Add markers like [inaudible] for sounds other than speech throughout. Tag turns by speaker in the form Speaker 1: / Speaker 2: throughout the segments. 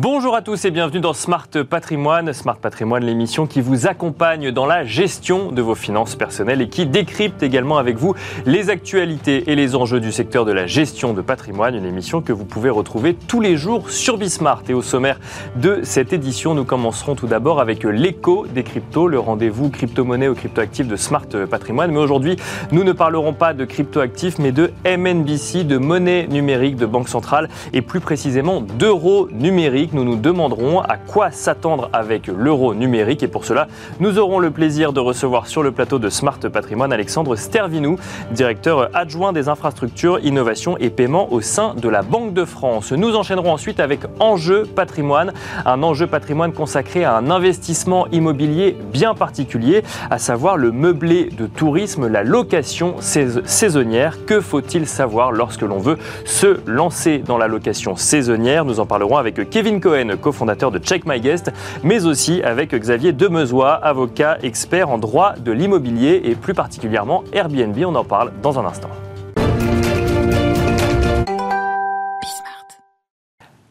Speaker 1: Bonjour à tous et bienvenue dans Smart Patrimoine. Smart Patrimoine, l'émission qui vous accompagne dans la gestion de vos finances personnelles et qui décrypte également avec vous les actualités et les enjeux du secteur de la gestion de patrimoine. Une émission que vous pouvez retrouver tous les jours sur Bismart. Et au sommaire de cette édition, nous commencerons tout d'abord avec l'écho des cryptos, le rendez-vous crypto-monnaie ou crypto-actifs de Smart Patrimoine. Mais aujourd'hui, nous ne parlerons pas de crypto-actifs, mais de MNBC, de monnaie numérique de Banque Centrale et plus précisément d'euros numériques nous nous demanderons à quoi s'attendre avec l'euro numérique. Et pour cela, nous aurons le plaisir de recevoir sur le plateau de Smart Patrimoine Alexandre Stervinou, directeur adjoint des infrastructures, innovation et paiement au sein de la Banque de France. Nous enchaînerons ensuite avec Enjeu Patrimoine, un enjeu patrimoine consacré à un investissement immobilier bien particulier, à savoir le meublé de tourisme, la location saisonnière. Que faut-il savoir lorsque l'on veut se lancer dans la location saisonnière? Nous en parlerons avec Kevin Kevin Cohen, cofondateur de Check My Guest, mais aussi avec Xavier Demezois, avocat expert en droit de l'immobilier et plus particulièrement Airbnb. On en parle dans un instant.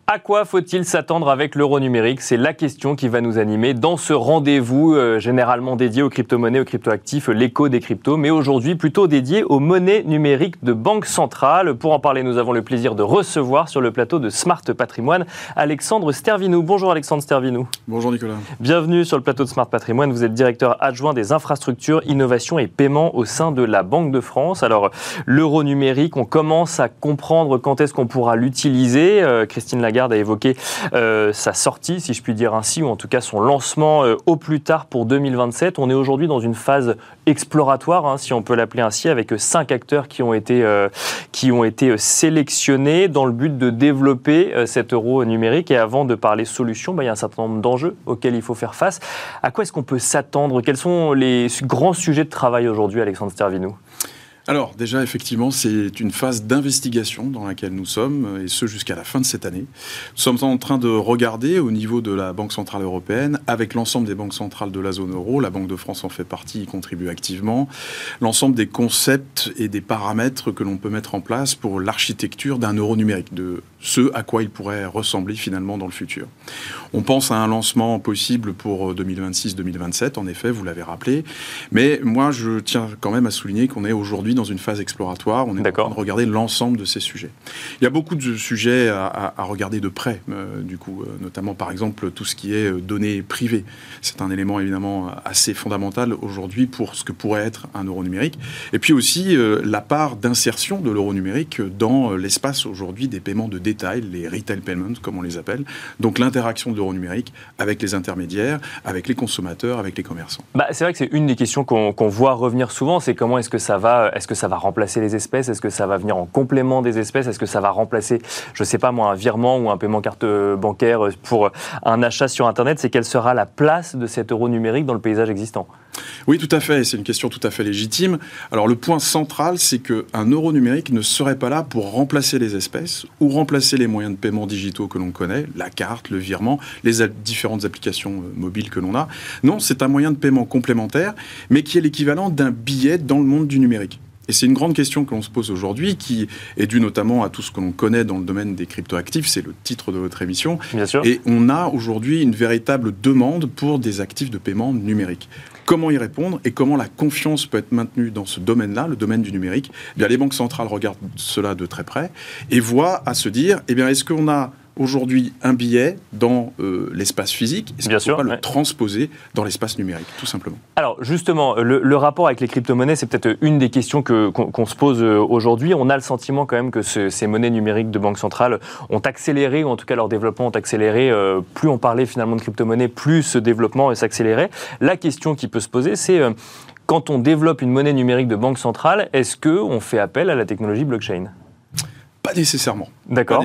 Speaker 1: À quoi faut-il s'attendre avec l'euro numérique? C'est la question qui va nous animer dans ce rendez-vous euh, généralement dédié aux crypto-monnaies, aux crypto-actifs, l'écho des cryptos, mais aujourd'hui plutôt dédié aux monnaies numériques de banque centrale. Pour en parler, nous avons le plaisir de recevoir sur le plateau de Smart Patrimoine Alexandre Stervinou. Bonjour Alexandre Stervinou.
Speaker 2: Bonjour Nicolas.
Speaker 1: Bienvenue sur le plateau de Smart Patrimoine. Vous êtes directeur adjoint des infrastructures, innovation et paiement au sein de la Banque de France. Alors, l'euro numérique, on commence à comprendre quand est-ce qu'on pourra l'utiliser. Euh, Christine Lagarde a évoqué euh, sa sortie, si je puis dire ainsi, ou en tout cas son lancement euh, au plus tard pour 2027. On est aujourd'hui dans une phase exploratoire, hein, si on peut l'appeler ainsi, avec cinq acteurs qui ont été, euh, qui ont été sélectionnés dans le but de développer cet euro numérique. Et avant de parler solutions, bah, il y a un certain nombre d'enjeux auxquels il faut faire face. À quoi est-ce qu'on peut s'attendre? Quels sont les grands sujets de travail aujourd'hui, Alexandre Stervinou?
Speaker 2: Alors déjà, effectivement, c'est une phase d'investigation dans laquelle nous sommes, et ce jusqu'à la fin de cette année. Nous sommes en train de regarder au niveau de la Banque Centrale Européenne, avec l'ensemble des banques centrales de la zone euro, la Banque de France en fait partie, y contribue activement, l'ensemble des concepts et des paramètres que l'on peut mettre en place pour l'architecture d'un euro numérique, ce à quoi il pourrait ressembler finalement dans le futur. On pense à un lancement possible pour 2026-2027, en effet, vous l'avez rappelé, mais moi je tiens quand même à souligner qu'on est aujourd'hui dans une phase exploratoire. On est en train de regarder l'ensemble de ces sujets. Il y a beaucoup de sujets à, regarder de près, euh, du coup, euh, notamment par exemple tout ce qui est euh, données privées. C'est un élément évidemment assez fondamental aujourd'hui pour ce que pourrait être un euro numérique. Et puis aussi la part d'insertion de l'euro numérique dans l'espace aujourd'hui des paiements de détail, les retail payments comme on les appelle. Donc l'interaction de l'euro numérique avec les intermédiaires, avec les consommateurs, avec les commerçants.
Speaker 1: Bah, c'est vrai que c'est une des questions qu'on voit revenir souvent, c'est comment est-ce que ça va, est-ce que ça va remplacer les espèces? Est-ce que ça va venir en complément des espèces? Est-ce que ça va remplacer, je ne sais pas moi, un virement ou un paiement carte bancaire pour un achat sur Internet? C'est quelle sera la place de cet euro numérique dans le paysage existant?
Speaker 2: Oui, tout à fait. C'est une question tout à fait légitime. Alors, le point central, c'est qu'un euro numérique ne serait pas là pour remplacer les espèces ou remplacer les moyens de paiement digitaux que l'on connaît, la carte, le virement, les différentes applications euh, mobiles que l'on a. Non, c'est un moyen de paiement complémentaire, mais qui est l'équivalent d'un billet dans le monde du numérique. Et c'est une grande question que l'on se pose aujourd'hui, qui est due notamment à tout ce que l'on connaît dans le domaine des cryptoactifs, c'est le titre de votre émission.
Speaker 1: Bien sûr.
Speaker 2: Et on a aujourd'hui une véritable demande pour des actifs de paiement numériques. Comment y répondre et comment la confiance peut être maintenue dans ce domaine-là, le domaine du numérique? Eh bien, Les banques centrales regardent cela de très près et voient à se dire, eh bien, est-ce qu'on a aujourd'hui un billet dans euh, l'espace physique Est-ce qu'on peut pas le transposer dans l'espace numérique, tout simplement
Speaker 1: Alors justement, le, rapport avec les crypto-monnaies, c'est peut-être une des questions qu'on se pose euh, aujourd'hui. On a le sentiment quand même que ces monnaies numériques de banque centrale ont accéléré, ou en tout cas leur développement ont accéléré. Euh, plus on parlait finalement de crypto-monnaies, plus ce développement s'accélérait. La question qui peut se poser, c'est quand on développe une monnaie numérique de banque centrale, est-ce qu'on fait appel à la technologie blockchain?
Speaker 2: Pas nécessairement.
Speaker 1: D'accord.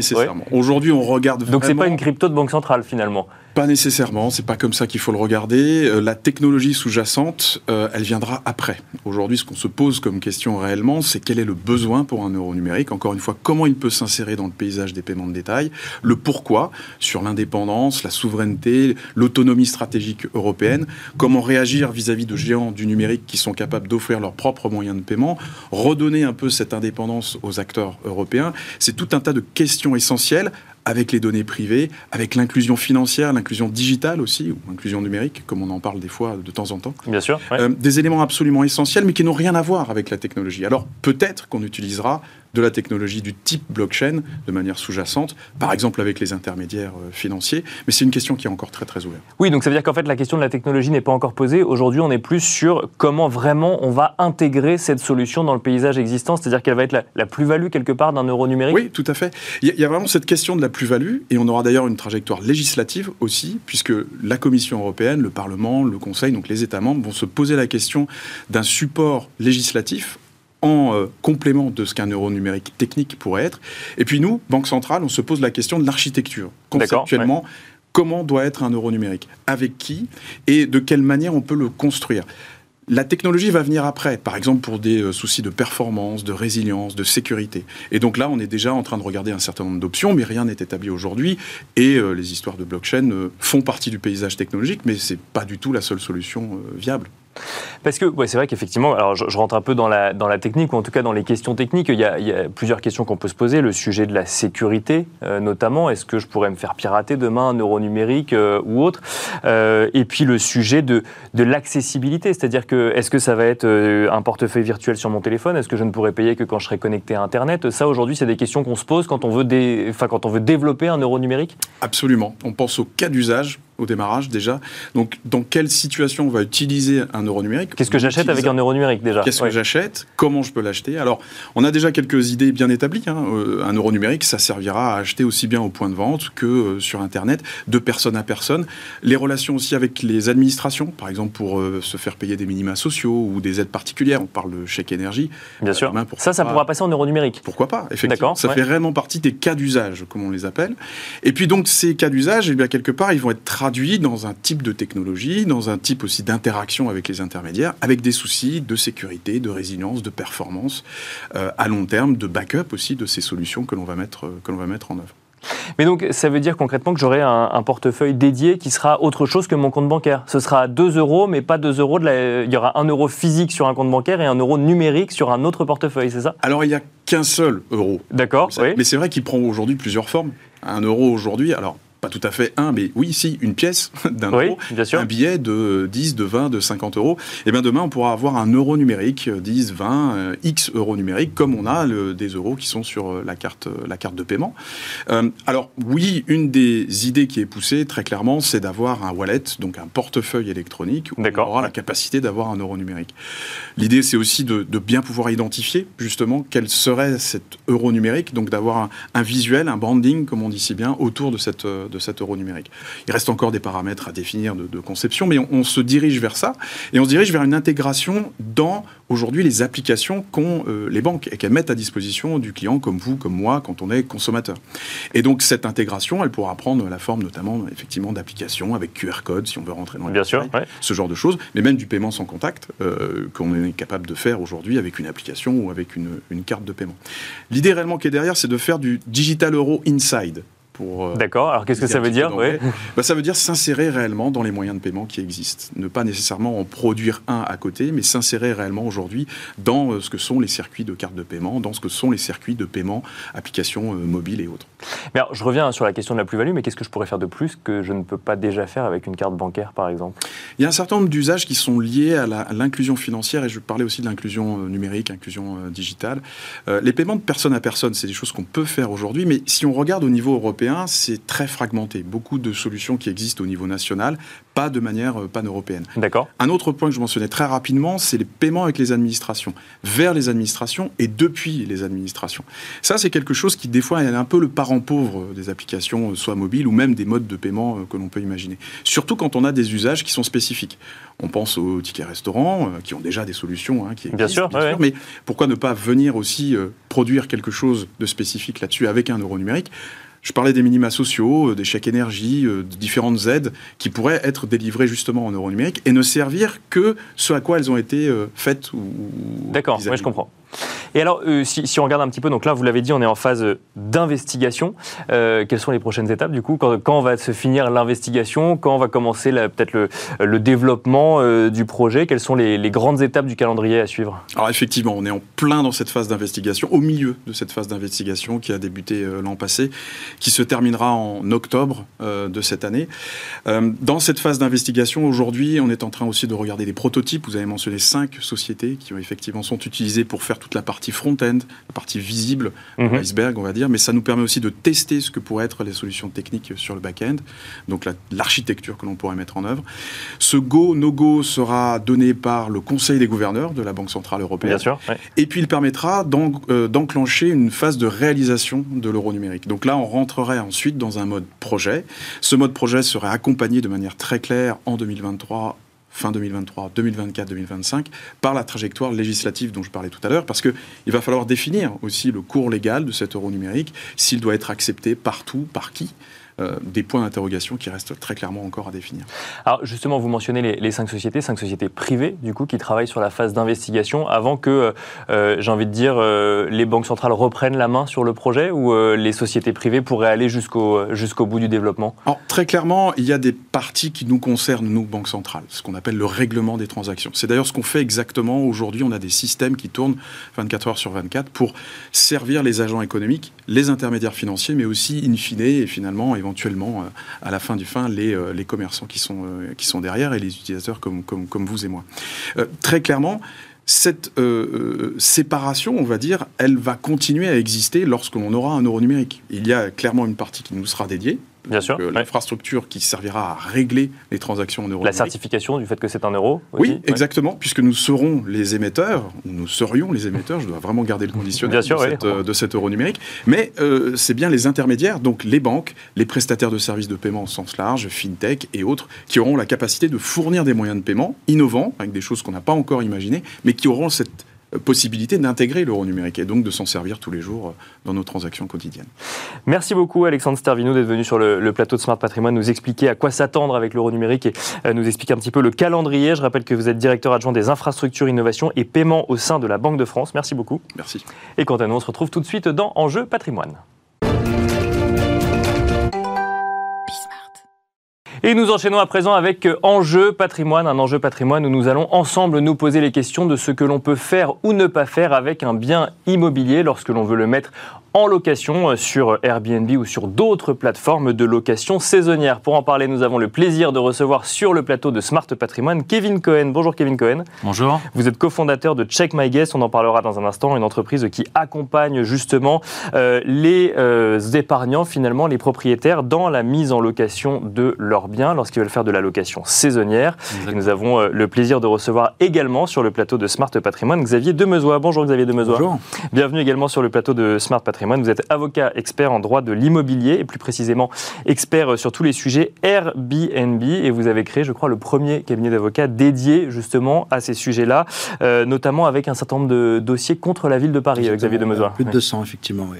Speaker 2: Aujourd'hui, on regarde.
Speaker 1: Donc, c'est pas une crypto de banque centrale finalement
Speaker 2: pas nécessairement, c'est pas comme ça qu'il faut le regarder. Euh, la technologie sous-jacente, euh, elle viendra après. Aujourd'hui, ce qu'on se pose comme question réellement, c'est quel est le besoin pour un euro numérique Encore une fois, comment il peut s'insérer dans le paysage des paiements de détail? Le pourquoi sur l'indépendance, la souveraineté, l'autonomie stratégique européenne? Comment réagir vis-à-vis de géants du numérique qui sont capables d'offrir leurs propres moyens de paiement? Redonner un peu cette indépendance aux acteurs européens? C'est tout un tas de questions essentielles avec les données privées, avec l'inclusion financière, l'inclusion digitale aussi, ou l'inclusion numérique, comme on en parle des fois de temps en temps.
Speaker 1: Bien sûr.
Speaker 2: des éléments absolument essentiels, mais qui n'ont rien à voir avec la technologie. Alors peut-être qu'on utilisera de la technologie du type blockchain de manière sous-jacente, par exemple avec les intermédiaires euh, financiers, mais c'est une question qui est encore très très ouverte.
Speaker 1: Oui, donc ça veut dire qu'en fait la question de la technologie n'est pas encore posée. Aujourd'hui, on est plus sur comment vraiment on va intégrer cette solution dans le paysage existant, c'est-à-dire qu'elle va être la, plus-value quelque part d'un euro numérique.
Speaker 2: Oui, tout à fait. Il y, a vraiment cette question de la plus-value, et on aura d'ailleurs une trajectoire législative aussi, puisque la Commission européenne, le Parlement, le Conseil, donc les États membres vont se poser la question d'un support législatif en euh, complément de ce qu'un euro numérique technique pourrait être. Et puis nous, Banque centrale, on se pose la question de l'architecture. Conceptuellement, comment doit être un euro numérique Avec qui Et de quelle manière on peut le construire la technologie va venir après, par exemple pour des euh, soucis de performance, de résilience, de sécurité. Et donc là, on est déjà en train de regarder un certain nombre d'options, mais rien n'est établi aujourd'hui. Et euh, les histoires de blockchain font partie du paysage technologique, mais ce n'est pas du tout la seule solution viable.
Speaker 1: Parce que c'est vrai qu'effectivement, alors je, rentre un peu dans la, technique, ou en tout cas dans les questions techniques, il y a, plusieurs questions qu'on peut se poser. Le sujet de la sécurité, euh, notamment, est-ce que je pourrais me faire pirater demain un euro numérique euh, ou autre? Euh, Et puis le sujet de, de l'accessibilité, c'est-à-dire que est-ce que ça va être un portefeuille virtuel sur mon téléphone? Est-ce que je ne pourrais payer que quand je serai connecté à Internet? Ça, aujourd'hui, c'est des questions qu'on se pose quand on, veut quand on veut développer un euro numérique.
Speaker 2: Absolument. On pense au cas d'usage au démarrage déjà. Donc, dans quelle situation on va utiliser un euro numérique?
Speaker 1: Qu'est-ce que j'achète avec un euro numérique déjà?
Speaker 2: Qu'est-ce que j'achète? Comment je peux l'acheter? Alors, on a déjà quelques idées bien établies. Hein. Euh, un euro numérique, ça servira à acheter aussi bien au point de vente que euh, sur Internet, de personne à personne. Les relations aussi avec les administrations, par exemple pour euh, se faire payer des minima sociaux ou des aides particulières. On parle de chèque énergie.
Speaker 1: Bien sûr. ça, ça pourra passer en euro numérique.
Speaker 2: Pourquoi pas Effectivement. Ça fait réellement partie des cas d'usage, comme on les appelle. Et puis donc, ces cas d'usage, eh bien quelque part, ils vont être traduit dans un type de technologie, dans un type aussi d'interaction avec les intermédiaires, avec des soucis de sécurité, de résilience, de performance euh, à long terme, de backup aussi de ces solutions que l'on va mettre, que l'on va mettre en œuvre.
Speaker 1: Mais donc, ça veut dire concrètement que j'aurai un, portefeuille dédié qui sera autre chose que mon compte bancaire. Ce sera 2 euros, mais pas 2 euros. De Il y aura 1 euro physique sur un compte bancaire et 1 euro numérique sur un autre portefeuille, c'est ça?
Speaker 2: Alors, il n'y a qu'un seul euro.
Speaker 1: D'accord, oui.
Speaker 2: Mais c'est vrai qu'il prend aujourd'hui plusieurs formes. Un euro aujourd'hui, alors pas tout à fait un, mais oui, si, une pièce [laughs] d'un euro, un billet de 10, de 20, de 50 euros, et eh bien demain, on pourra avoir un euro numérique, 10, 20, euh, X euros numériques, comme on a des euros qui sont sur euh, la carte, euh, la carte de paiement. alors, oui, une des idées qui est poussée, très clairement, c'est d'avoir un wallet, donc un portefeuille électronique, où on aura la capacité d'avoir un euro numérique. L'idée, c'est aussi de, bien pouvoir identifier, justement, quel serait cet euro numérique, donc d'avoir un, un, visuel, un branding, comme on dit si bien, autour de cette de cet euro numérique. Il reste encore des paramètres à définir de, conception, mais on, se dirige vers ça et on se dirige vers une intégration dans aujourd'hui les applications qu'ont euh, les banques et qu'elles mettent à disposition du client comme vous, comme moi, quand on est consommateur. Et donc cette intégration, elle pourra prendre la forme notamment effectivement d'applications avec QR code si on veut rentrer dans
Speaker 1: Bien sûr,
Speaker 2: ce genre de choses, mais même du paiement sans contact euh, qu'on est capable de faire aujourd'hui avec une application ou avec une, une carte de paiement. L'idée réellement qui est derrière, c'est de faire du digital euro inside.
Speaker 1: Euh, D'accord, alors qu'est-ce que ça veut dire
Speaker 2: bah, Ça veut dire s'insérer réellement dans les moyens de paiement qui existent. Ne pas nécessairement en produire un à côté, mais s'insérer réellement aujourd'hui dans euh, ce que sont les circuits de cartes de paiement, dans ce que sont les circuits de paiement, applications euh, mobiles et autres.
Speaker 1: Mais alors, je reviens sur la question de la plus-value, mais qu'est-ce que je pourrais faire de plus que je ne peux pas déjà faire avec une carte bancaire, par exemple?
Speaker 2: Il y a un certain nombre d'usages qui sont liés à l'inclusion financière, et je parlais aussi de l'inclusion numérique, inclusion digitale. les paiements de personne à personne, c'est des choses qu'on peut faire aujourd'hui, mais si on regarde au niveau européen, c'est très fragmenté. Beaucoup de solutions qui existent au niveau national, pas de manière euh, pan-européenne.
Speaker 1: D'accord.
Speaker 2: Un autre point que je mentionnais très rapidement, c'est les paiements avec les administrations, vers les administrations et depuis les administrations. Ça, c'est quelque chose qui, des fois, est un peu le parent pauvre des applications, euh, soit mobiles ou même des modes de paiement euh, que l'on peut imaginer. Surtout quand on a des usages qui sont spécifiques. On pense aux tickets restaurants, qui ont déjà des solutions hein, qui
Speaker 1: existent, bien sûr, bien sûr
Speaker 2: mais pourquoi ne pas venir aussi produire quelque chose de spécifique là-dessus avec un euro numérique? Je parlais des minima sociaux, euh, des chèques énergie, euh, de différentes aides qui pourraient être délivrées justement en euros numériques et ne servir que ce à quoi elles ont été euh, faites ou.
Speaker 1: D'accord, oui, je comprends. Et alors, euh, si, on regarde un petit peu, donc là, vous l'avez dit, on est en phase d'investigation. Euh, quelles sont les prochaines étapes, du coup? Quand, va se finir l'investigation? Quand va commencer peut-être le, développement euh, du projet? Quelles sont les, grandes étapes du calendrier à suivre?
Speaker 2: Alors, effectivement, on est en plein dans cette phase d'investigation, au milieu de cette phase d'investigation qui a débuté l'an passé, qui se terminera en octobre de cette année. dans cette phase d'investigation, aujourd'hui, on est en train aussi de regarder des prototypes. Vous avez mentionné cinq sociétés qui effectivement sont utilisées pour faire toute la partie front-end, la partie visible de mhm. l'iceberg, on va dire, mais ça nous permet aussi de tester ce que pourraient être les solutions techniques sur le back-end, donc l'architecture que l'on pourrait mettre en œuvre. Ce go, no-go sera donné par le Conseil des gouverneurs de la Banque Centrale Européenne.
Speaker 1: Bien sûr.
Speaker 2: Et puis il permettra euh, d'enclencher une phase de réalisation de l'euro numérique. Donc là, on rentrerait ensuite dans un mode projet. Ce mode projet serait accompagné de manière très claire en 2023 fin 2023, 2024, 2025, par la trajectoire législative dont je parlais tout à l'heure, parce qu'il va falloir définir aussi le cours légal de cet euro numérique, s'il doit être accepté partout, par qui. Euh, des points d'interrogation qui restent très clairement encore à définir.
Speaker 1: Alors justement, vous mentionnez les, cinq sociétés, cinq sociétés privées du coup qui travaillent sur la phase d'investigation avant que, euh, euh, j'ai envie de dire, les banques centrales reprennent la main sur le projet ou les sociétés privées pourraient aller jusqu'au jusqu'au bout du développement?
Speaker 2: Alors, Très clairement, il y a des parties qui nous concernent, nous, banques centrales, ce qu'on appelle le règlement des transactions. C'est d'ailleurs ce qu'on fait exactement aujourd'hui. On a des systèmes qui tournent 24 heures sur 24 pour servir les agents économiques, les intermédiaires financiers, mais aussi, in fine, et finalement, éventuellement, euh, à la fin du fin, les, euh, les commerçants qui sont, euh, qui sont derrière et les utilisateurs comme, comme, comme vous et moi. très clairement, cette séparation, on va dire, elle va continuer à exister lorsqu'on aura un euro numérique. Il y a clairement une partie qui nous sera dédiée,
Speaker 1: Bien sûr.
Speaker 2: L'infrastructure qui servira à régler les transactions en euros.
Speaker 1: La certification du fait que c'est un euro
Speaker 2: Oui, exactement, puisque nous serons les émetteurs, ou nous serions les émetteurs, je dois vraiment garder le conditionnel de, de, cet euro numérique, mais euh, c'est bien les intermédiaires, donc les banques, les prestataires de services de paiement au sens large, FinTech et autres, qui auront la capacité de fournir des moyens de paiement innovants, avec des choses qu'on n'a pas encore imaginées, mais qui auront cette possibilité d'intégrer l'euro numérique et donc de s'en servir tous les jours euh, dans nos transactions quotidiennes.
Speaker 1: Merci beaucoup Alexandre Stervino d'être venu sur le, plateau de Smart Patrimoine nous expliquer à quoi s'attendre avec l'euro numérique et euh, nous expliquer un petit peu le calendrier. Je rappelle que vous êtes directeur adjoint des infrastructures, innovation et paiement au sein de la Banque de France. Merci beaucoup.
Speaker 2: Merci.
Speaker 1: Et quant à nous, on se retrouve tout de suite dans Enjeu Patrimoine. Et nous enchaînons à présent avec euh, Enjeu patrimoine, un enjeu patrimoine où nous allons ensemble nous poser les questions de ce que l'on peut faire ou ne pas faire avec un bien immobilier lorsque l'on veut le mettre en location euh, sur Airbnb ou sur d'autres plateformes de location saisonnière. Pour en parler, nous avons le plaisir de recevoir sur le plateau de Smart Patrimoine Kevin Cohen. Bonjour Kevin Cohen.
Speaker 3: Bonjour.
Speaker 1: Vous êtes cofondateur de Check My Guest, on en parlera dans un instant, une entreprise qui accompagne justement euh, les euh, épargnants, finalement les propriétaires, dans la mise en location de leurs biens lorsqu'ils veulent faire de la location saisonnière. nous avons le plaisir de recevoir également sur le plateau de Smart Patrimoine Xavier Demezois. Bonjour Xavier Demezois.
Speaker 3: Bonjour.
Speaker 1: Bienvenue également sur le plateau de Smart Patrimoine vous êtes avocat expert en droit de l'immobilier et plus précisément expert sur tous les sujets Airbnb et vous avez créé, je crois, le premier cabinet d'avocats dédié justement à ces sujets-là, euh, notamment avec un certain nombre de dossiers contre la ville de Paris, Xavier Demezois.
Speaker 3: Plus de 200, effectivement, oui.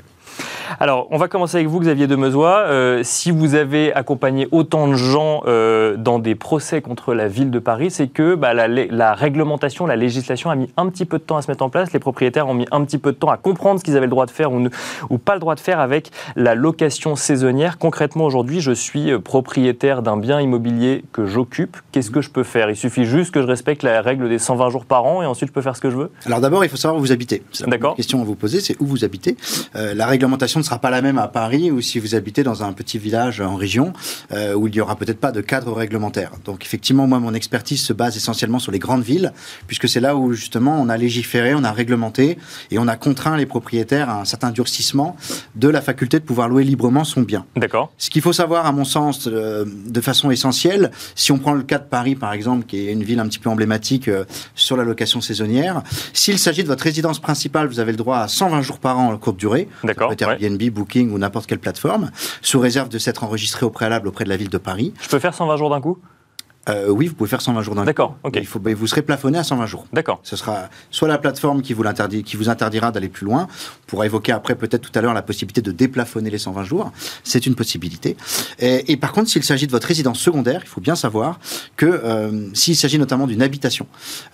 Speaker 1: Alors, on va commencer avec vous, Xavier Demezois. Euh, si vous avez accompagné autant de gens euh, dans des procès contre la ville de Paris, c'est que bah, la, réglementation, la législation a mis un petit peu de temps à se mettre en place. Les propriétaires ont mis un petit peu de temps à comprendre ce qu'ils avaient le droit de faire ou, ou pas le droit de faire avec la location saisonnière. Concrètement, aujourd'hui, je suis euh, propriétaire d'un bien immobilier que j'occupe. Qu'est-ce que je peux faire? Il suffit juste que je respecte la règle des 120 jours par an et ensuite je peux faire ce que je veux?
Speaker 3: Alors d'abord, il faut savoir où vous habitez.
Speaker 1: D'accord.
Speaker 3: La question à vous poser, c'est où vous habitez. la réglementation ne sera pas la même à Paris ou si vous habitez dans un petit village en région euh, où il n'y aura peut-être pas de cadre réglementaire. Donc effectivement, moi, mon expertise se base essentiellement sur les grandes villes, puisque c'est là où justement on a légiféré, on a réglementé et on a contraint les propriétaires à un certain durcissement de la faculté de pouvoir louer librement son bien.
Speaker 1: D'accord.
Speaker 3: Ce qu'il faut savoir, à mon sens, euh, de façon essentielle, si on prend le cas de Paris, par exemple, qui est une ville un petit peu emblématique euh, sur la location saisonnière, s'il s'agit de votre résidence principale, vous avez le droit à 120 jours par an en courte durée.
Speaker 1: D'accord.
Speaker 3: Booking ou n'importe quelle plateforme, sous réserve de s'être enregistré au préalable auprès de la ville de Paris.
Speaker 1: Je peux faire 120 jours d'un coup?
Speaker 3: Euh, oui, vous pouvez faire 120 jours d'un
Speaker 1: D'accord, ok.
Speaker 3: Il faut, vous serez plafonné à 120 jours.
Speaker 1: D'accord.
Speaker 3: Ce sera soit la plateforme qui vous, l'interdit, qui vous interdira d'aller plus loin. On pourra évoquer après peut-être tout à l'heure la possibilité de déplafonner les 120 jours. C'est une possibilité. Et, et par contre, s'il s'agit de votre résidence secondaire, il faut bien savoir que euh, s'il s'agit notamment d'une habitation,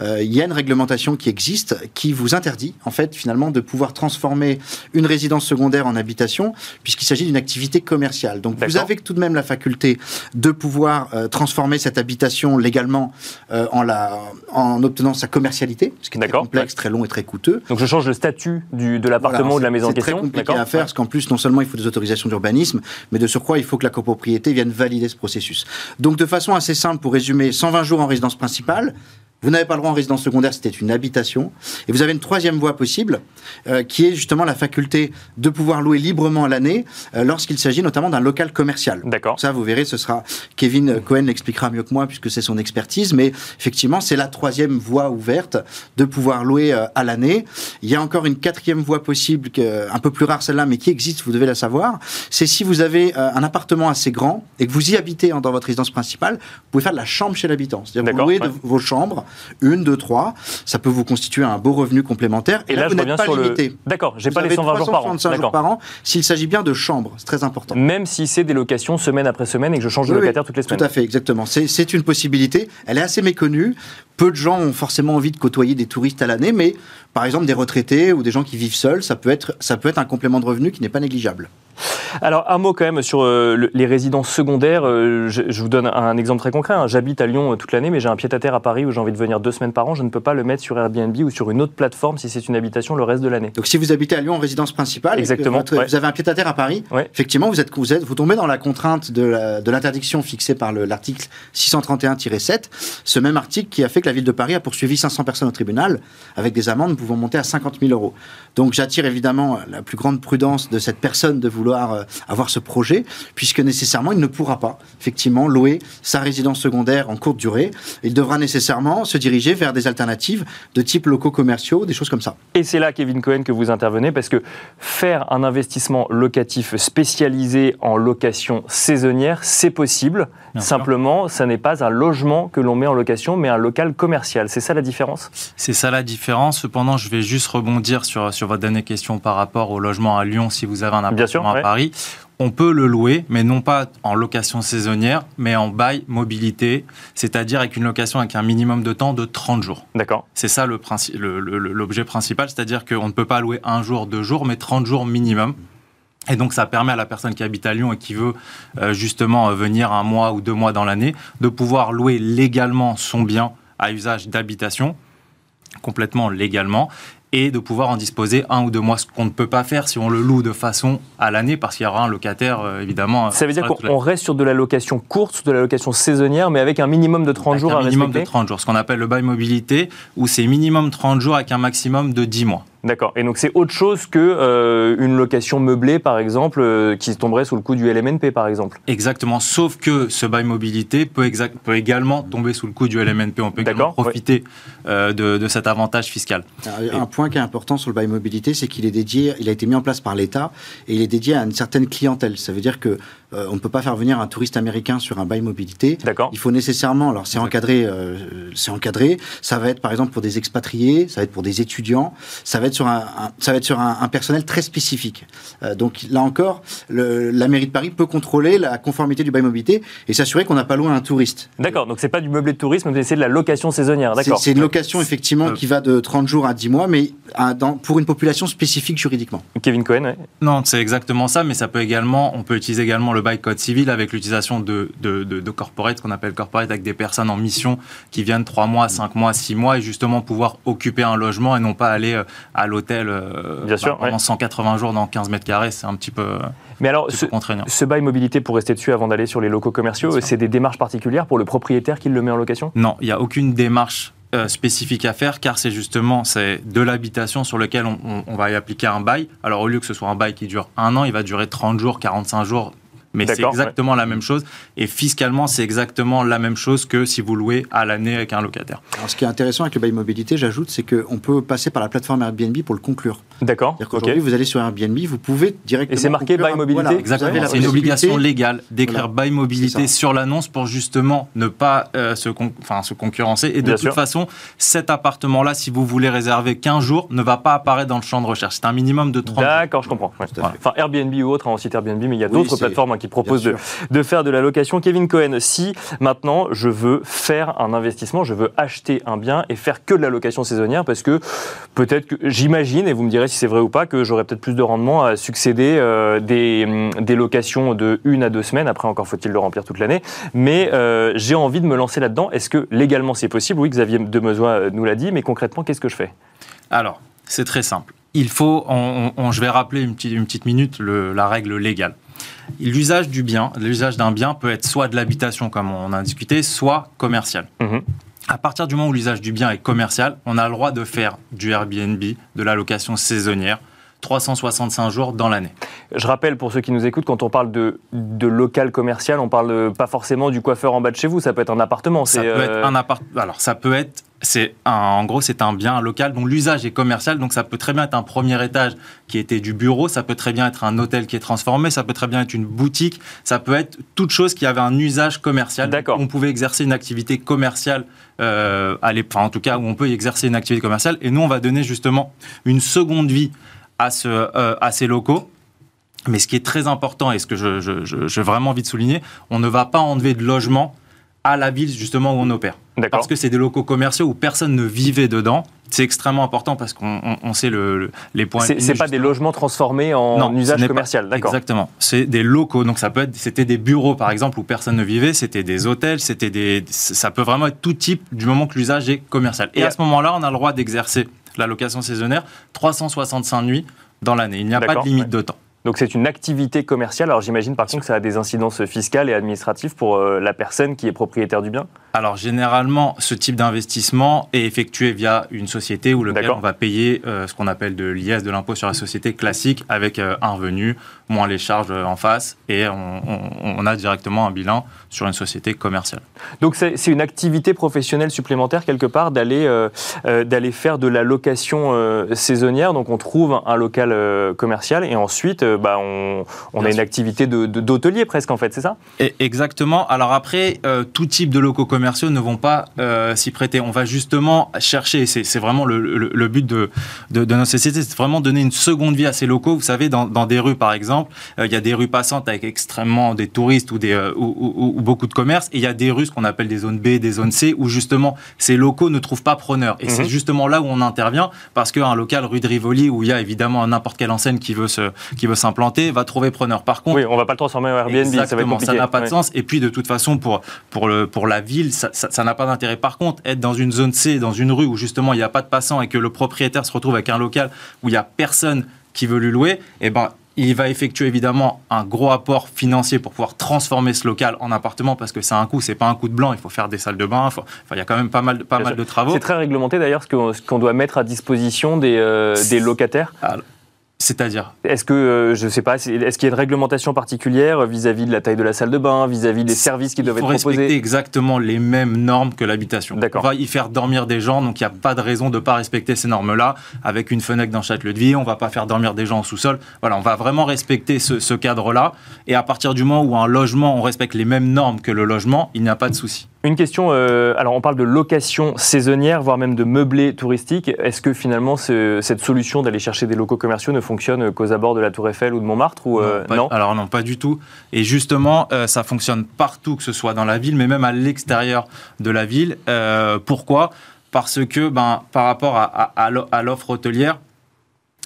Speaker 3: euh, il y a une réglementation qui existe qui vous interdit en fait finalement de pouvoir transformer une résidence secondaire en habitation puisqu'il s'agit d'une activité commerciale. Donc vous avez tout de même la faculté de pouvoir euh, transformer cette habitation légalement euh, en, la, en obtenant sa commercialité, ce qui est très complexe, très long et très coûteux.
Speaker 1: Donc je change le statut du, de l'appartement
Speaker 3: Voilà,
Speaker 1: ou de la maison en
Speaker 3: c'est
Speaker 1: question.
Speaker 3: très compliqué à faire parce qu'en plus, non seulement il faut des autorisations d'urbanisme, mais de surcroît, il faut que la copropriété vienne valider ce processus. Donc, de façon assez simple, pour résumer, 120 jours en résidence principale. Vous n'avez pas le droit en résidence secondaire, c'était une habitation. Et vous avez une troisième voie possible, euh, qui est justement la faculté de pouvoir louer librement à l'année euh, lorsqu'il s'agit notamment d'un local commercial.
Speaker 1: D'accord.
Speaker 3: Ça, vous verrez, ce sera Kevin Cohen l'expliquera mieux que moi puisque c'est son expertise. Mais effectivement, c'est la troisième voie ouverte de pouvoir louer euh, à l'année. Il y a encore une quatrième voie possible, un peu plus rare celle-là, mais qui existe. Vous devez la savoir. C'est si vous avez un appartement assez grand et que vous y habitez hein, dans votre résidence principale, vous pouvez faire de la chambre chez l'habitant. C'est-à-dire vous louez
Speaker 1: ouais.
Speaker 3: de vos chambres, une, deux, trois. Ça peut vous constituer un beau revenu complémentaire.
Speaker 1: Et là,
Speaker 3: vous n'êtes pas limité.
Speaker 1: le. D'accord, j'ai pas les
Speaker 3: avez
Speaker 1: 120 jours par an.
Speaker 3: 365 jours par an s'il s'agit bien de chambres. C'est très important.
Speaker 1: Même si c'est des locations semaine après semaine et que je change de
Speaker 3: Oui,
Speaker 1: locataire toutes les semaines.
Speaker 3: Tout à fait, exactement. C'est c'est une possibilité. Elle est assez méconnue. Peu de gens ont forcément envie de côtoyer des touristes à l'année, mais par exemple des retraités ou des gens qui vivent seuls, ça peut être, ça peut être un complément de revenu qui n'est pas négligeable.
Speaker 1: Alors, un mot quand même sur euh, le- les résidences secondaires. Euh, je, je vous donne un exemple très concret. hein. J'habite à Lyon euh, toute l'année, mais j'ai un pied-à-terre à Paris où j'ai envie de venir deux semaines par an. Je ne peux pas le mettre sur Airbnb ou sur une autre plateforme si c'est une habitation le reste de l'année.
Speaker 3: Donc si vous habitez à Lyon en résidence principale, et que
Speaker 1: Exactement,
Speaker 3: votre-
Speaker 1: ouais.
Speaker 3: vous avez un pied-à-terre à Paris,
Speaker 1: Ouais.
Speaker 3: effectivement, vous, êtes, vous, êtes, vous tombez dans la contrainte de l'interdiction fixée par le- l'article 631-7, ce même article qui a fait que la ville de Paris a poursuivi 500 personnes au tribunal avec des amendes pouvant monter à 50 000 euros. Donc j'attire évidemment la plus grande prudence de cette personne de vouloir euh, avoir ce projet, puisque nécessairement il ne pourra pas effectivement louer sa résidence secondaire en courte durée. Il devra nécessairement se diriger vers des alternatives de type locaux commerciaux, des choses comme ça.
Speaker 1: Et c'est là, Kevin Cohen, que vous intervenez, parce que faire un investissement locatif spécialisé en location saisonnière, c'est possible.
Speaker 4: Bien.
Speaker 1: Simplement, ça n'est pas un logement que l'on met en location, mais un local commercial. C'est ça la différence?
Speaker 4: C'est ça la différence. Cependant, je vais juste rebondir sur, sur votre dernière question par rapport au logement à Lyon si vous avez un
Speaker 1: Bien sûr,
Speaker 4: appartement
Speaker 1: ouais.
Speaker 4: à Paris. On peut le louer, mais non pas en location saisonnière, mais en bail mobilité, c'est-à-dire avec une location avec un minimum de temps de 30 jours.
Speaker 1: D'accord.
Speaker 4: C'est ça le princi- le- le- le- l'objet principal, c'est-à-dire qu'on ne peut pas louer un jour, deux jours, mais 30 jours minimum. Et donc, ça permet à la personne qui habite à Lyon et qui veut euh, justement euh, venir un mois ou deux mois dans l'année de pouvoir louer légalement son bien à usage d'habitation, complètement légalement, et de pouvoir en disposer un ou deux mois, ce qu'on ne peut pas faire si on le loue de façon à l'année, parce qu'il y aura un locataire, euh, évidemment.
Speaker 1: Ça veut dire qu'on on reste sur de la location courte, de la location saisonnière, mais avec un minimum de 30
Speaker 4: avec
Speaker 1: jours
Speaker 4: un
Speaker 1: à
Speaker 4: minimum de
Speaker 1: respecter
Speaker 4: 30 jours, ce qu'on appelle le bail mobilité, où c'est minimum 30 jours avec un maximum de 10 mois.
Speaker 1: D'accord. Et donc c'est autre chose que euh, une location meublée, par exemple, euh, qui tomberait sous le coup du LMNP, par exemple.
Speaker 4: Exactement, sauf que ce bail mobilité peut, exact- peut également tomber sous le coup du LMNP. On peut également profiter euh, de, de cet avantage fiscal.
Speaker 3: Alors, Un point qui est important sur le bail mobilité, c'est qu'il est dédié, il a été mis en place par l'État et il est dédié à une certaine clientèle. Ça veut dire que euh, on ne peut pas faire venir un touriste américain sur un bail mobilité.
Speaker 1: D'accord.
Speaker 3: Il faut nécessairement, alors c'est encadré, euh, c'est encadré. Ça va être par exemple pour des expatriés, ça va être pour des étudiants, ça va être sur un, un- ça va être sur un, un personnel très spécifique. Euh, donc là encore, le- la mairie de Paris peut contrôler la conformité du bail mobilité et s'assurer qu'on n'a pas loué un touriste.
Speaker 1: D'accord. Donc c'est pas du meublé de tourisme, mais c'est de la location saisonnière.
Speaker 3: C'est
Speaker 1: D'accord.
Speaker 3: c'est une location effectivement qui va de 30 jours à 10 mois, mais à- dans- pour une population spécifique juridiquement.
Speaker 1: Kevin Cohen, ouais.
Speaker 4: Non, c'est exactement ça, mais ça peut également, on peut utiliser également le bail code civil avec l'utilisation de, de, de, de corporate, qu'on appelle corporate, avec des personnes en mission qui viennent 3 mois, 5 mois, 6 mois, et justement pouvoir occuper un logement et non pas aller euh, à l'hôtel euh,
Speaker 1: Bien sûr,
Speaker 4: pendant
Speaker 1: ouais.
Speaker 4: 180 jours dans 15 mètres carrés, c'est un petit peu,
Speaker 1: Mais alors, ce, ce bail mobilité, pour rester dessus avant d'aller sur les locaux commerciaux, c'est des démarches particulières pour le propriétaire qui le met en location?
Speaker 4: Non, il n'y a aucune démarche euh, spécifique à faire car c'est justement c'est de l'habitation sur lequel on, on- on va y appliquer un bail. Alors au lieu que ce soit un bail qui dure un an, il va durer 30 jours, 45 jours. Mais c'est exactement la même chose. Et fiscalement, c'est exactement la même chose que si vous louez à l'année avec un locataire.
Speaker 3: Alors, ce qui est intéressant avec le bail mobilité, j'ajoute, c'est qu'on peut passer par la plateforme Airbnb pour le conclure.
Speaker 1: D'accord.
Speaker 3: Aujourd'hui, vous allez sur Airbnb, vous pouvez directement.
Speaker 1: Et c'est marqué Buy Mobilité
Speaker 4: Exactement. C'est une obligation légale d'écrire Buy Mobilité sur l'annonce pour justement ne pas euh, se, enfin, se concurrencer. Et de toute façon, cet appartement-là, si vous voulez réserver 15 jours, ne va pas apparaître dans le champ de recherche. C'est un minimum de 30
Speaker 1: D'accord, je comprends. Enfin, Airbnb ou autre, hein, on cite Airbnb, mais il y a d'autres plateformes hein, qui proposent de, de, faire de la location. Kevin Cohen, si maintenant je veux faire un investissement, je veux acheter un bien et faire que de la location saisonnière, parce que peut-être que j'imagine, et vous me direz si c'est vrai ou pas, que j'aurais peut-être plus de rendement à succéder euh, des, hum, des, locations de une à deux semaines. Après, encore faut-il le remplir toute l'année. Mais euh, j'ai envie de me lancer là-dedans. Est-ce que légalement c'est possible? Oui, Xavier Demezois euh, nous l'a dit, mais concrètement, qu'est-ce que je fais?
Speaker 4: Alors, c'est très simple. Il faut, je vais rappeler une petite, une petite minute la règle légale. L'usage du bien, l'usage d'un bien peut être soit de l'habitation, comme on a discuté, soit commercial. Mmh à partir du moment où l'usage du bien est commercial, on a le droit de faire du Airbnb, de la location saisonnière, 365 jours dans l'année.
Speaker 1: Je rappelle pour ceux qui nous écoutent, quand on parle de, de local commercial, on parle pas forcément du coiffeur en bas de chez vous, ça peut être un appartement.
Speaker 4: Ça peut être euh, un appartement. Alors ça peut être c'est en gros c'est un bien local dont l'usage est commercial donc ça peut très bien être un premier étage qui était du bureau ça peut très bien être un hôtel qui est transformé ça peut très bien être une boutique ça peut être toute chose qui avait un usage commercial
Speaker 1: d'accord
Speaker 4: on pouvait exercer une activité commerciale euh, à enfin, en tout cas où on peut y exercer une activité commerciale et nous on va donner justement une seconde vie à, ce, euh, à ces locaux mais ce qui est très important et ce que je, je, je, vraiment envie de souligner on ne va pas enlever de logement à la ville justement où on opère. Parce que c'est des locaux commerciaux où personne ne vivait dedans. C'est extrêmement important parce qu'on sait le, les points.
Speaker 1: C'est pas des logements transformés en usage commercial, d'accord
Speaker 4: Exactement. C'est des locaux, donc ça peut être, c'était des bureaux par exemple où personne ne vivait, c'était des hôtels, c'était des, ça peut vraiment être tout type du moment que l'usage est commercial. Et, à ce moment-là, on a le droit d'exercer la location saisonnière 365 nuits dans l'année. Il n'y a pas de limite de temps.
Speaker 1: Donc c'est une activité commerciale. Alors j'imagine par contre que ça a des incidences fiscales et administratives pour euh, la personne qui est propriétaire du bien
Speaker 4: Alors généralement, ce type d'investissement est effectué via une société où lequel on va payer euh, ce qu'on appelle de l'IS, de l'impôt sur la société classique, avec euh, un revenu, moins les charges en face, et on, a directement un bilan sur une société commerciale.
Speaker 1: Donc c'est une activité professionnelle supplémentaire quelque part d'aller d'aller faire de la location saisonnière. Donc on trouve un local commercial et ensuite bah, on, a une activité d'hôtelier presque en fait, c'est ça?
Speaker 4: Exactement. Alors après, euh, tout type de locaux commerciaux ne vont pas euh, s'y prêter. On va justement chercher, c'est vraiment le, but de, de, de, notre société, c'est vraiment donner une seconde vie à ces locaux. Vous savez, dans, des rues par exemple, euh, il y a des rues passantes avec extrêmement des touristes ou, des, ou, beaucoup de commerces, et il y a des rues, ce qu'on appelle des zones B, des zones C, où justement ces locaux ne trouvent pas preneur. Et c'est mhm. justement là où on intervient, parce qu'un local rue de Rivoli, où il y a évidemment n'importe quelle enseigne qui veut se, qui veut s'implanter, va trouver preneur. Par contre,
Speaker 1: oui, on va pas le transformer en Airbnb, ça va
Speaker 4: Ça n'a pas de sens. Et puis de toute façon, pour pour le pour la ville, ça n'a pas d'intérêt. Par contre, être dans une zone C, dans une rue où justement il n'y a pas de passants et que le propriétaire se retrouve avec un local où il y a personne qui veut lui louer, eh ben il va effectuer évidemment un gros apport financier pour pouvoir transformer ce local en appartement parce que c'est un coût, c'est pas un coup de blanc. Il faut faire des salles de bain. il y a quand même pas mal, pas mal de travaux.
Speaker 1: C'est très réglementé d'ailleurs ce qu'on doit mettre à disposition des, euh, des locataires.
Speaker 4: C'est-à-dire
Speaker 1: Est-ce que, euh, je sais pas, est-ce qu'il y a une réglementation particulière vis-à-vis de la taille de la salle de bain, vis-à-vis des services qui doivent être proposés
Speaker 4: Il faut respecter exactement les mêmes normes que l'habitation. On va y faire dormir des gens, donc il n'y a pas de raison de ne pas respecter ces normes-là. Avec une fenêtre dans chaque lieu de vie, on ne va pas faire dormir des gens au sous-sol. Voilà, on va vraiment respecter ce, ce cadre-là. Et à partir du moment où un logement, on respecte les mêmes normes que le logement, il n'y a pas de souci.
Speaker 1: Une question, euh, alors on parle de location saisonnière, voire même de meublé touristique. Est-ce que finalement cette solution d'aller chercher des locaux commerciaux ne fonctionne qu'aux abords de la Tour Eiffel ou de Montmartre ou,
Speaker 4: euh, non, Alors non, pas du tout. Et justement, euh, ça fonctionne partout, que ce soit dans la ville, mais même à l'extérieur de la ville. pourquoi? Parce que ben, par rapport à l'offre hôtelière,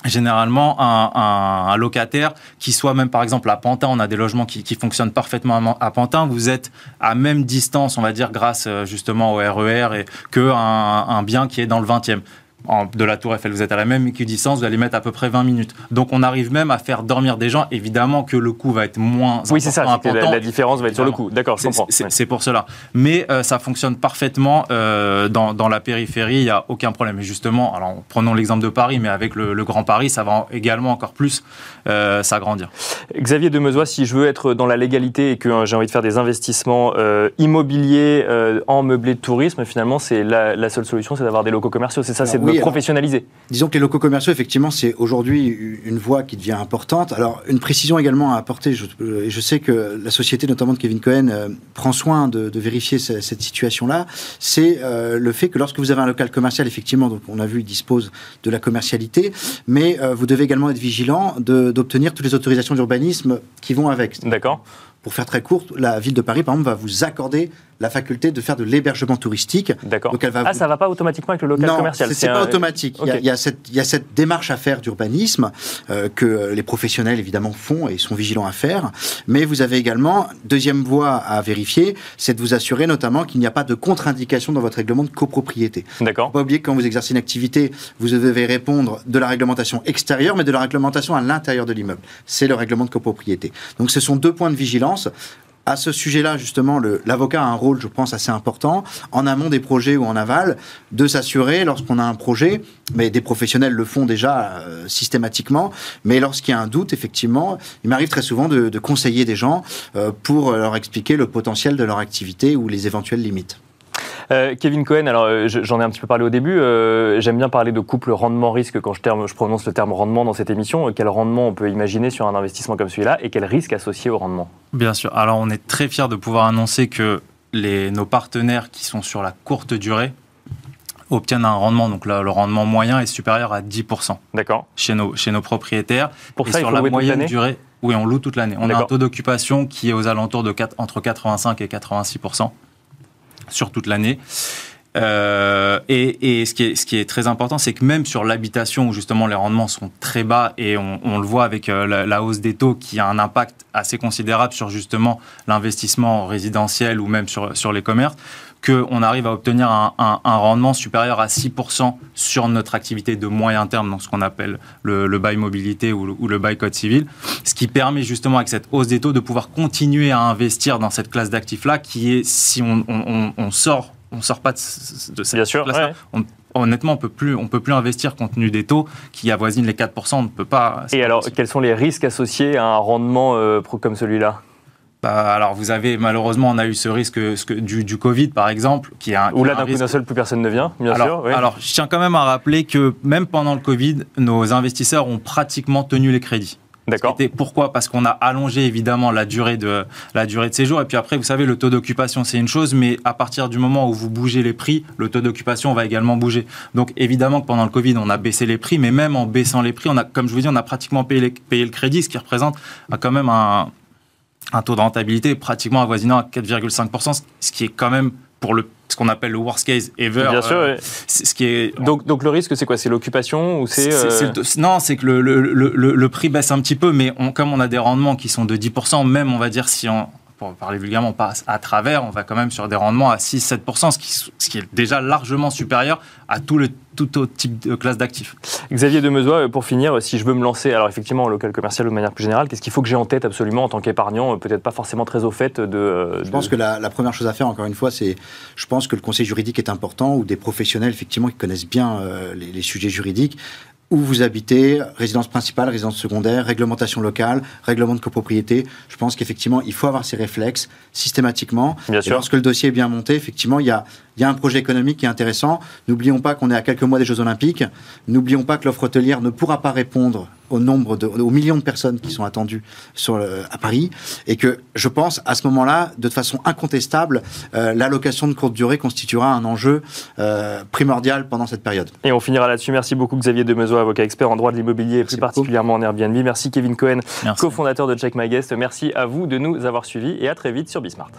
Speaker 4: généralement un, locataire qui soit même par exemple à Pantin, on a des logements qui, fonctionnent parfaitement à, Pantin, vous êtes à même distance, on va dire, grâce euh, justement au RER e et que un, bien qui est dans le 20e de la Tour Eiffel, vous êtes à la même équidistance, vous allez mettre à peu près 20 minutes. Donc on arrive même à faire dormir des gens. Évidemment que le coût va être moins
Speaker 1: oui, c'est ça, La, différence va être sur le coût. D'accord, je comprends.
Speaker 4: C'est pour cela. Mais euh, ça fonctionne parfaitement euh, dans, dans, la périphérie, il n'y a aucun problème. Et justement, alors prenons l'exemple de Paris, mais avec le, Grand Paris, ça va également encore plus euh, s'agrandir.
Speaker 1: Xavier Demezois, si je veux être dans la légalité et que j'ai envie de faire des investissements immobiliers en meublé de tourisme, finalement, c'est la, seule solution, c'est d'avoir des locaux commerciaux. C'est ça, c'est
Speaker 3: Disons que les locaux commerciaux, effectivement, c'est aujourd'hui une voie qui devient importante. Alors, une précision également à apporter, je, je sais que la société, notamment de Kevin Cohen, prend soin de, vérifier cette, situation-là, c'est le fait que lorsque vous avez un local commercial, effectivement, donc on a vu, il dispose de la commercialité, mais vous devez également être vigilant d'obtenir toutes les autorisations d'urbanisme qui vont avec.
Speaker 1: D'accord.
Speaker 3: Pour faire très court, la ville de Paris, par exemple, va vous accorder la faculté de faire de l'hébergement touristique.
Speaker 1: D'accord. ah, ça ne va pas automatiquement avec le local
Speaker 3: non,
Speaker 1: commercial
Speaker 3: C'est pas automatique. Il, y a, cette, il, y a, cette, démarche à faire d'urbanisme euh, que les professionnels, évidemment, font et sont vigilants à faire. Mais vous avez également, deuxième voie à vérifier, c'est de vous assurer notamment qu'il n'y a pas de contre-indication dans votre règlement de copropriété.
Speaker 1: D'accord.
Speaker 3: Pas oublier que quand vous exercez une activité, vous devez répondre de la réglementation extérieure, mais de la réglementation à l'intérieur de l'immeuble. C'est le règlement de copropriété. Donc ce sont deux points de vigilance à ce sujet-là, justement, l'avocat a un rôle, je pense, assez important, en amont des projets ou en aval, de s'assurer, lorsqu'on a un projet, mais des professionnels le font déjà euh, systématiquement, mais lorsqu'il y a un doute, effectivement, il m'arrive très souvent de, conseiller des gens euh, pour leur expliquer le potentiel de leur activité ou les éventuelles limites.
Speaker 1: Euh, Kevin Cohen, alors euh, j'en ai un petit peu parlé au début. Euh, j'aime bien parler de couple rendement-risque quand je, terme, je, prononce le terme rendement dans cette émission. Quel rendement on peut imaginer sur un investissement comme celui-là et quel risque associé au rendement
Speaker 4: Bien sûr. Alors on est très fiers de pouvoir annoncer que les, nos partenaires qui sont sur la courte durée obtiennent un rendement, donc le, rendement moyen est supérieur à 10%.
Speaker 1: D'accord.
Speaker 4: Chez nos, chez nos propriétaires.
Speaker 1: Pour
Speaker 4: et
Speaker 1: ça,
Speaker 4: sur
Speaker 1: la
Speaker 4: moyenne durée, oui, on loue toute l'année. On a un taux d'occupation qui est aux alentours de 4, entre 85 et 86% sur toute l'année. Euh, et, ce, qui est, ce, qui est, très important, c'est que même sur l'habitation, où justement les rendements sont très bas, et on, le voit avec euh, la, hausse des taux qui a un impact assez considérable sur justement l'investissement résidentiel ou même sur, sur les commerces, qu'on arrive à obtenir un, rendement supérieur à 6% sur notre activité de moyen terme, donc ce qu'on appelle le, le, bail mobilité ou le, ou le, bail code civil, ce qui permet justement avec cette hausse des taux de pouvoir continuer à investir dans cette classe d'actifs-là qui est, si on, on, sort on sort pas de, cette classe-là, honnêtement, on peut plus, on peut plus investir compte tenu des taux qui avoisinent les 4%. On ne peut pas.
Speaker 1: Et alors, quels sont les risques associés à un rendement euh, comme celui-là?
Speaker 4: Bah, alors vous avez malheureusement on a eu ce risque du, du Covid par exemple qui a
Speaker 1: où là d'un coup d'un seul plus personne ne vient bien
Speaker 4: sûr. Alors je tiens quand même à rappeler que même pendant le Covid nos investisseurs ont pratiquement tenu les crédits.
Speaker 1: D'accord.
Speaker 4: Pourquoi? Parce qu'on a allongé évidemment la durée de la durée de séjour et puis après vous savez le taux d'occupation c'est une chose mais à partir du moment où vous bougez les prix le taux d'occupation va également bouger. Donc évidemment que pendant le Covid on a baissé les prix mais même en baissant les prix on a comme je vous dis on a pratiquement payé, payé le crédit ce qui représente quand même un un taux de rentabilité pratiquement avoisinant à 4,5%, ce qui est quand même pour le ce qu'on appelle le worst case ever.
Speaker 1: Bien sûr. Euh, ce qui est donc donc le risque c'est quoi? C'est l'occupation ou c'est
Speaker 4: euh, non c'est que le, le, le, le, prix baisse un petit peu, mais on, comme on a des rendements qui sont de 10%, même on va dire si on pour parler vulgairement, passe à travers, on va quand même sur des rendements à 6-7%, ce qui, ce qui, est déjà largement supérieur à tout, le, tout autre type de classe d'actifs.
Speaker 1: Xavier Demezois, pour finir, si je veux me lancer, alors effectivement, en local commercial ou de manière plus générale, qu'est-ce qu'il faut que j'ai en tête absolument en tant qu'épargnant, peut-être pas forcément très au fait de...
Speaker 3: Je pense que la, première chose à faire, encore une fois, c'est, je pense que le conseil juridique est important, ou des professionnels, effectivement, qui connaissent bien euh, les, les sujets juridiques, où vous habitez, résidence principale, résidence secondaire, réglementation locale, règlement de copropriété. Je pense qu'effectivement, il faut avoir ces réflexes systématiquement.
Speaker 1: Bien
Speaker 3: et
Speaker 1: sûr.
Speaker 3: lorsque le dossier est bien monté, effectivement, il y a, il y a un projet économique qui est intéressant. N'oublions pas qu'on est à quelques mois des Jeux Olympiques. N'oublions pas que l'offre hôtelière ne pourra pas répondre au nombre de, aux millions de personnes qui sont attendues sur à Paris. Et que je pense, à ce moment-là, de façon incontestable, euh, l'allocation de courte durée constituera un enjeu euh, primordial pendant cette période.
Speaker 1: Et on finira là-dessus. Merci beaucoup Xavier Demezo, avocat expert en droit de l'immobilier et plus particulièrement en Airbnb. Merci Kevin Cohen, cofondateur de Check My Guest. Merci à vous de nous avoir suivis et à très vite sur Bismart.